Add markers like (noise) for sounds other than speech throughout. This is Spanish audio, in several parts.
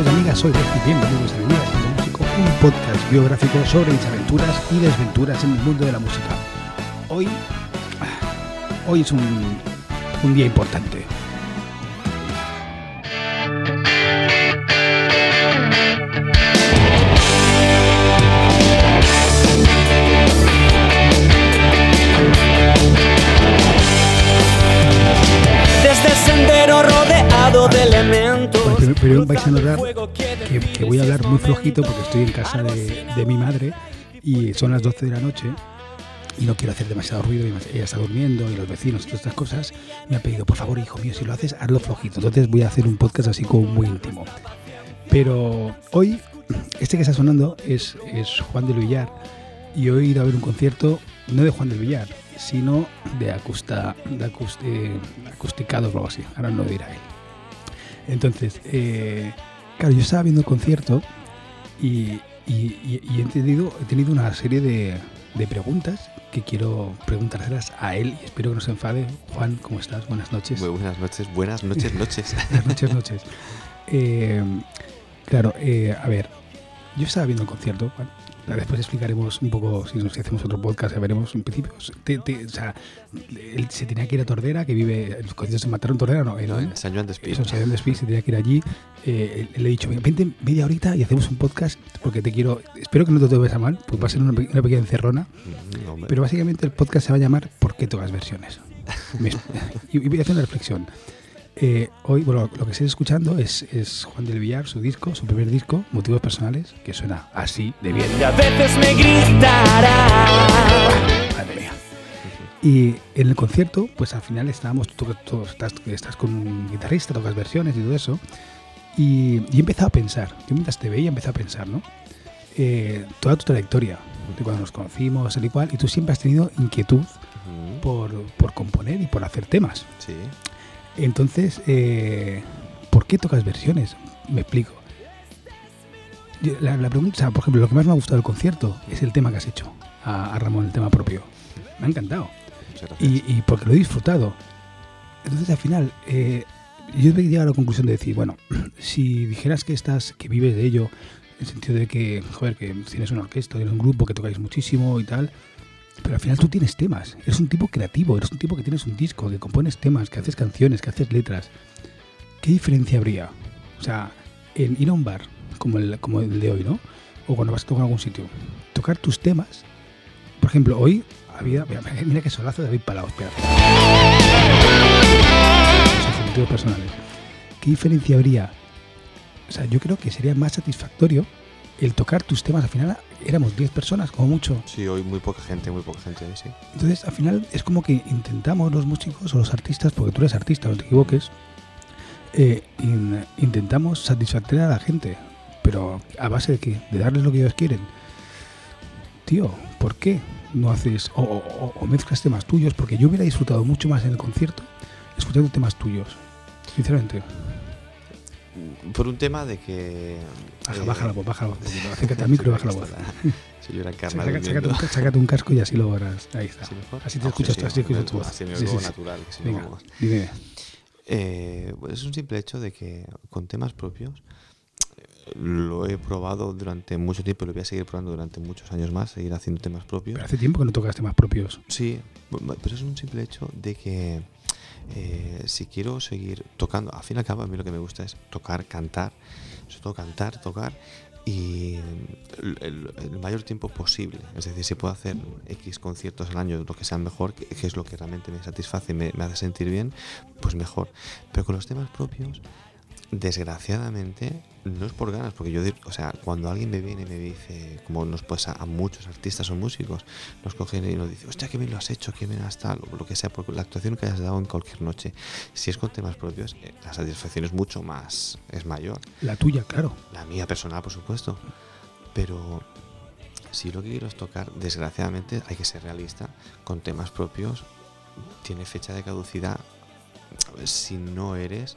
amigos y amigas, soy Regi, bienvenidos a Vidas de Músico, un podcast biográfico sobre mis aventuras y desventuras en el mundo de la música. Hoy, hoy es un, un día importante. Voy a hablar muy flojito porque estoy en casa de, de mi madre y son las 12 de la noche y no quiero hacer demasiado ruido, y ella está durmiendo y los vecinos y todas estas cosas. Me ha pedido, por favor, hijo mío, si lo haces, hazlo flojito. Entonces voy a hacer un podcast así como muy íntimo. Pero hoy, este que está sonando es, es Juan del Villar y hoy he ido a ver un concierto, no de Juan del Villar, sino de, Acusta, de Acus- eh, Acusticados o algo así. Ahora no lo dirá él. Entonces, eh, claro, yo estaba viendo el concierto y, y- y- y he, tenido, he tenido una serie de, de preguntas que quiero preguntárselas a él y espero que no se enfade. Juan, ¿cómo estás? Buenas noches. Muy buenas noches, buenas noches, noches. (laughs) Buenas noches, noches. (laughs) Eh, claro, eh, a ver, yo estaba viendo el concierto. Juan. Después explicaremos un poco, si nos hacemos otro podcast, ya veremos en principio. te- te- o sea, él se tenía que ir a Tordera, que vive. Los conciertos se mataron en Tordera, no, No, él, en San Juan de Espí. eso, se de se tenía que ir allí. Eh, le he dicho, "Venga, vente media horita y hacemos un podcast porque te quiero. Espero que no te tomes a mal, porque va a ser una, una pequeña encerrona. Mm, hombre. Pero básicamente el podcast se va a llamar ¿Por qué tocas versiones? (laughs) Y voy a hacer una reflexión. Eh, hoy, bueno, lo que estáis escuchando es, es Juan del Villar, su disco, su primer disco, Motivos Personales, que suena así de bien. Y a veces me gritará. Madre mía. Y en el concierto, pues al final estábamos, tú, tú estás, estás con un guitarrista, tocas versiones y todo eso. Y, y he empezado a pensar, yo mientras te veía empecé a pensar, ¿no? Eh, toda tu trayectoria, de cuando nos conocimos, el igual, y tú siempre has tenido inquietud por, por componer y por hacer temas. Sí. Entonces, eh, ¿por qué tocas versiones? Me explico. La, la pregunta, o sea, por ejemplo, lo que más me ha gustado del concierto es el tema que has hecho a, a Ramón, el tema propio. Me ha encantado. Y, y porque lo he disfrutado. Entonces, al final, eh, yo he llegado a la conclusión de decir, bueno, (clears throat) si dijeras que estás, que vives de ello, en el sentido de que, joder, que tienes una orquesta, tienes un grupo, que tocáis muchísimo y tal, pero al final tú tienes temas, eres un tipo creativo, eres un tipo que tienes un disco, que compones temas, que haces canciones, que haces letras. ¿Qué diferencia habría? O sea, en ir a un bar, como el, como el de hoy, ¿no? O cuando vas a tocar algún sitio, tocar tus temas. Por ejemplo, hoy había. Mira, (laughs) mira qué solazo de David Palau, espera. Personales. ¿Qué diferencia habría? O sea, yo creo que sería más satisfactorio el tocar tus temas. Al final éramos 10 personas, como mucho. Sí, hoy muy poca gente, muy poca gente, sí. Entonces, al final es como que intentamos los músicos o los artistas, porque tú eres artista, no te equivoques, eh, in- intentamos satisfacer a la gente, pero a base de qué? De darles lo que ellos quieren. Tío, ¿por qué no haces o, o- o mezclas temas tuyos? Porque yo hubiera disfrutado mucho más en el concierto escuchando temas tuyos, sinceramente. Por un tema de que... Baja, eh, baja la voz, baja la voz. (laughs) Acércate al micro y baja la voz. (laughs) Señora Carla Saca- sácate, un, sácate un casco y así lo verás. Ahí está. ¿Así? Así te Ah, escuchas, sí, sí, así escuchas tu voz. Así me Sí, oigo sí, natural. que si Venga, no- dime. Eh, pues es un simple hecho de que con temas propios eh, lo he probado durante mucho tiempo y lo voy a seguir probando durante muchos años más, seguir haciendo temas propios. Pero hace tiempo que no tocas temas propios. Sí, pero es un simple hecho de que eh, si quiero seguir tocando, al fin y al cabo a mí lo que me gusta es tocar, cantar, sobre todo cantar, tocar y el, mayor tiempo posible. Es decir, si puedo hacer X conciertos al año, lo que sea mejor, que, es lo que realmente me satisface y me hace sentir bien, pues mejor. Pero con los temas propios, desgraciadamente, no es por ganas, porque yo, o sea, cuando alguien me viene y me dice, como nos pasa a muchos artistas o músicos, nos cogen y nos dicen, hostia, qué bien lo has hecho, qué bien has tal, o lo que sea, porque la actuación que hayas dado en cualquier noche, si es con temas propios, eh, la satisfacción es mucho más, es mayor. La tuya, claro. La mía personal, por supuesto. Pero si lo que quiero es tocar, desgraciadamente hay que ser realista, con temas propios, tiene fecha de caducidad si no eres,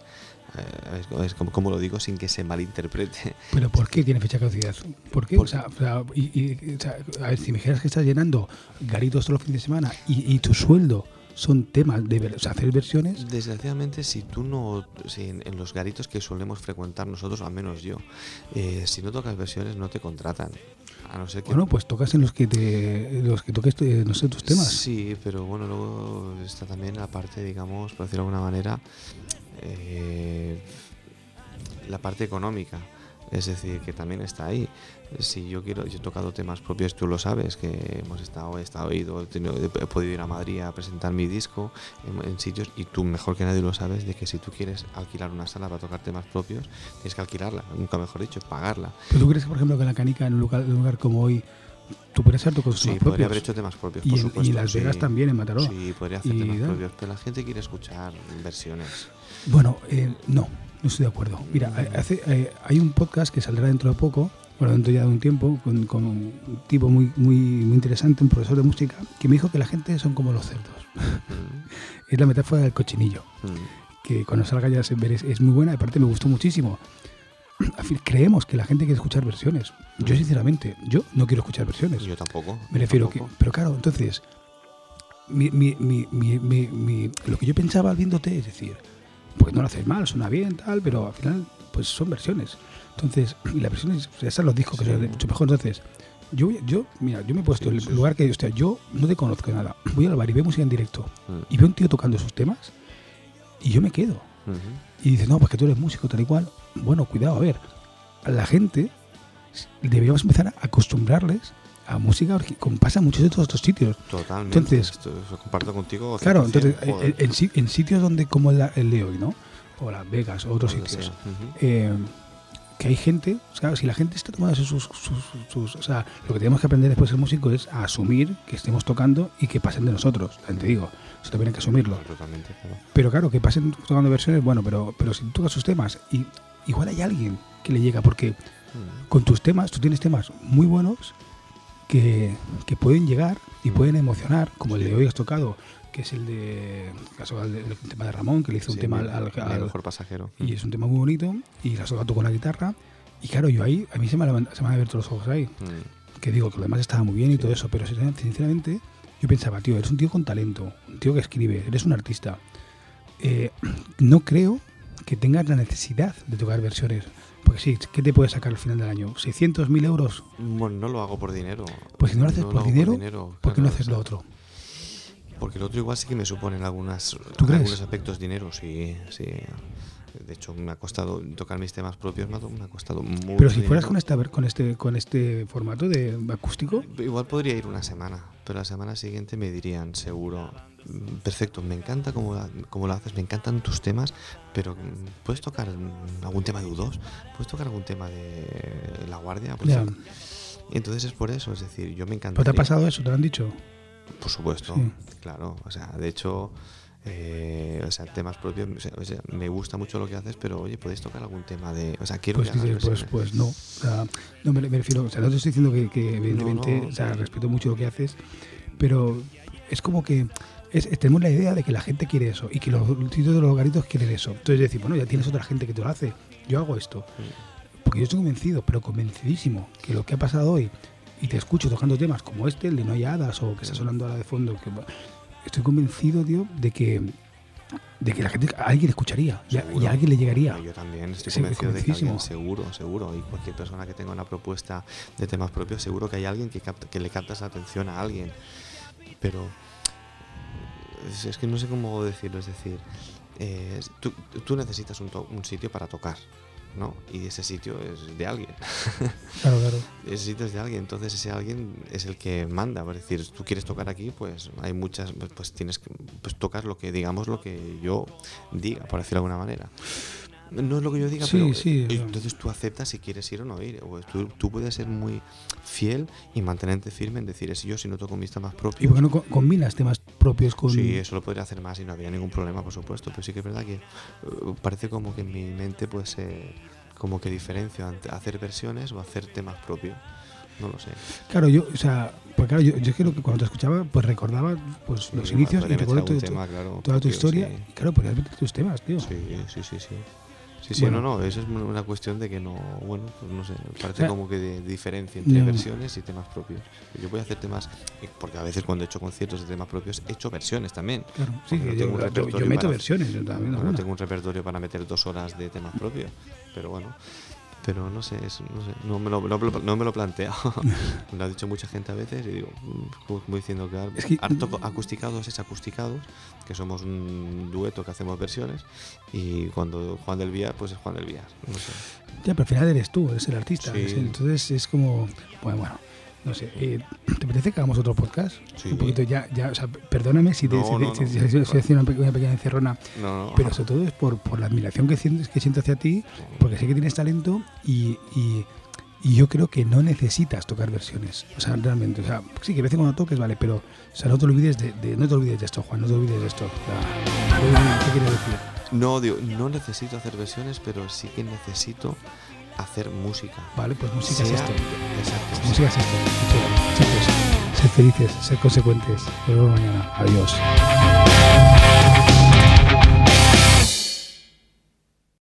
es- es como, como lo digo sin que se malinterprete. Pero ¿por qué tiene fecha de caducidad? ¿Por qué? Por- O sea, y- y- o sea, a ver, si me dijeras que estás llenando garitos todos los fines de semana y, y tu sueldo son temas de o sea, hacer versiones. Desgraciadamente, si tú no, si en, en los garitos que solemos frecuentar nosotros, al menos yo, eh, si no tocas versiones no te contratan. A no ser que Bueno, pues tocas en los que te, los que toques, eh, no sé, tus temas. Sí, pero bueno, luego está también la parte, digamos, por decirlo de alguna manera, eh, la parte económica. Es decir, que también está ahí. Si yo quiero, yo he tocado temas propios, tú lo sabes, que hemos estado, he estado ido, he, tenido- podido ir a Madrid a presentar mi disco en, sitios y tú mejor que nadie lo sabes de que si tú quieres alquilar una sala para tocar temas propios, tienes que alquilarla, nunca mejor dicho, pagarla. Pero tú crees por ejemplo, que la canica, en un lugar como hoy, tú podrías tocado tus Sí, temas podría propios. haber hecho temas propios, y, por en, supuesto. y Las sí. Vegas también, en Mataró. Sí, podría hacer Y temas tal. propios, pero la gente quiere escuchar versiones. Bueno, eh, no, no estoy de acuerdo. Mira, Mm. hace, eh, hay un podcast que saldrá dentro de poco, bueno, dentro ya de un tiempo, con, con un tipo muy, muy, muy interesante, un profesor de música, que me dijo que la gente son como los cerdos. Mm, (laughs) es la metáfora del cochinillo, mm, que cuando salga ya se ver es, es muy buena, aparte me gustó muchísimo. (clears throat) Creemos que la gente quiere escuchar versiones. Yo, sinceramente, yo no quiero escuchar versiones. Yo tampoco. Me refiero que. tampoco. Pero claro, entonces. Mi, mi, mi, mi, mi- mi- lo que yo pensaba viéndote es decir, pues no lo haces mal, suena bien, tal, pero al final, pues son versiones. Entonces, (clears throat) y las versiones, o sea, esas los discos que son mucho mejor. Entonces, yo, yo, mira, yo me he puesto Sí, en sí, el lugar que, hostia, yo no te conozco nada. Voy al bar y veo música en directo Mm, y veo un tío tocando sus temas y yo me quedo. Y dices, no, pues que tú eres músico, tal y cual. Bueno, cuidado, a ver. A la gente deberíamos empezar a acostumbrarles a música como pasa en muchos de estos otros sitios. Totalmente. Entonces- esto, lo comparto contigo. Claro, 100%, entonces, joder, en, en si- en sitios donde, como el, el de hoy, ¿no? O Las Vegas, o otros sitios, eh, que hay gente, o sea, si la gente está tomando sus, sus, sus- sus- O sea, lo que tenemos que aprender después de ser músico es a asumir que estemos tocando y que pasen de nosotros. También te digo, eso también hay que asumirlo. Totalmente, claro. Pero claro, que pasen tocando versiones, bueno, pero, pero si tú tocas sus temas y igual hay alguien que le llega, porque Mm, con tus temas, tú tienes temas muy buenos que, que pueden llegar y Mm. pueden emocionar, como el Sí. de hoy has tocado, que es el de caso el, el tema de Ramón, que le hizo un sí, tema mi- al, al- mejor pasajero. y es un tema muy bonito y la tú con la guitarra y claro, yo ahí a mí se me, han se me han abierto los ojos ahí, Mm, que digo que lo demás estaba muy bien y todo eso, pero sinceramente- yo pensaba, tío, eres un tío con talento, un tío que escribe, eres un artista. Eh, (clears throat) no creo que tengas la necesidad de tocar versiones. Porque sí, ¿qué te puede sacar al final del año? ¿600, 1000 euros? Bueno, no lo hago por dinero. Pues si no lo haces por hago dinero, dinero, ¿Por qué no claro, haces o lo otro? Porque el otro igual sí que me supone en algunas, algunos aspectos dinero, sí, sí. De hecho, me ha costado tocar mis temas propios, me ha, costado mucho Pero si fueras con, esta, con, este, con este formato de acústico, Igual podría ir una semana, pero la semana siguiente me dirían, seguro, "Mm, perfecto, me encanta cómo, cómo lo haces, me encantan tus temas, pero mm, ¿puedes tocar algún tema de U2? ¿Puedes tocar algún tema de La Guardia? Pues entonces es por eso, es decir, yo me encanta. ¿Pero te ha pasado eso? ¿Te lo han dicho? Por supuesto, Sí. claro. O sea, de hecho, eh, o sea, temas propios, o sea, me gusta mucho lo que haces, pero oye, ¿podéis tocar algún tema de...? O sea, quiero Pues, que dices, pues, pues no. O sea, no me, me refiero, o sea, no te estoy diciendo que, que evidentemente, no, o sea, sí. respeto mucho lo que haces, pero es como que es, es- tenemos la idea de que la gente quiere eso y que los sitios de los garitos quieren eso. Entonces decir, bueno, ya tienes otra gente que te lo hace, yo hago esto. Porque yo estoy convencido, pero convencidísimo, que lo que ha pasado hoy, y te escucho tocando temas como este, el de No hay hadas, o que está sonando ahora de fondo, que estoy convencido, tío, de que de que la gente, a alguien escucharía y a, y Seguro. a alguien le llegaría. Yo también estoy Sí, convencido de que alguien, seguro, seguro, y cualquier persona que tenga una propuesta de temas propios, seguro que hay alguien que, capta- que le captas la atención a alguien. Pero es, es que no sé cómo decirlo, es decir, eh, tú, tú necesitas un, un sitio para tocar, ¿no? Y ese sitio es de alguien. (laughs) Claro, claro. ese sitio es de alguien, entonces ese alguien es el que manda. Es decir, tú quieres tocar aquí, pues hay muchas, pues, pues tienes que pues, tocar lo que, digamos, lo que yo diga, por decirlo de alguna manera. No es lo que yo diga, Sí, pero sí, eh, entonces tú aceptas si quieres ir o no ir. O tú, tú puedes ser muy fiel y mantenerte firme en decir, es yo si no toco mis temas ¿Y propios. por qué no co- combinas temas propios con.? Sí, eso lo podría hacer más y no habría ningún problema, por supuesto. Pero sí que es verdad que eh, parece como que en mi mente pues eh, como que diferencio entre hacer versiones o hacer temas propios. No lo sé. Claro, yo, o sea, pues claro, yo, yo es que cuando te escuchaba, pues recordaba pues los Sí, inicios y algún tu- tema, claro, toda tu historia. sí. Y claro, podrías meter tus temas, tío. Sí, sí, sí, sí. Sí, sí, Bueno. no, no, eso es una cuestión de que no, bueno, pues no sé, parece como que de diferencia entre no. versiones y temas propios. Yo voy a hacer temas, porque a veces cuando he hecho conciertos de temas propios, he hecho versiones también. Claro, sí, no yo, meto para- versiones yo también. No, tengo un repertorio para meter dos horas de temas propios, pero bueno. Pero no sé, es- no, sé no, me lo, no, me lo- no me lo he planteado. (laughs) me lo ha dicho mucha gente a veces y digo, mm, como, diciendo que, Es que- harto acusticados es acusticados, que somos un dueto que hacemos versiones y cuando Juan del Villar, pues es Juan del Villar. No sé. Ya, pero al final eres tú, eres el artista. Sí. entonces es como, bueno, bueno, no sé. eh, ¿Te apetece que hagamos otro podcast? Sí. Un poquito ya, ya, o sea, perdóname si te No, si- si- no, si- no. estoy haciendo una, pe- una pequeña encerrona, No, no. pero sobre todo es por, por la admiración que sientes, que siento hacia ti, porque sé que tienes talento y, y, y yo creo que no necesitas tocar versiones. O sea, realmente, o sea, sí, que a veces cuando toques, vale, pero o sea, no te olvides de, de- no te olvides de esto, Juan, no te olvides de esto. O sea, ¿Qué quieres decir? No, digo, no necesito hacer versiones, pero sí que necesito hacer música. Vale, pues música es esto. Exacto. Música es esto. Chicos, sed felices, sed consecuentes. Nos vemos mañana. Adiós.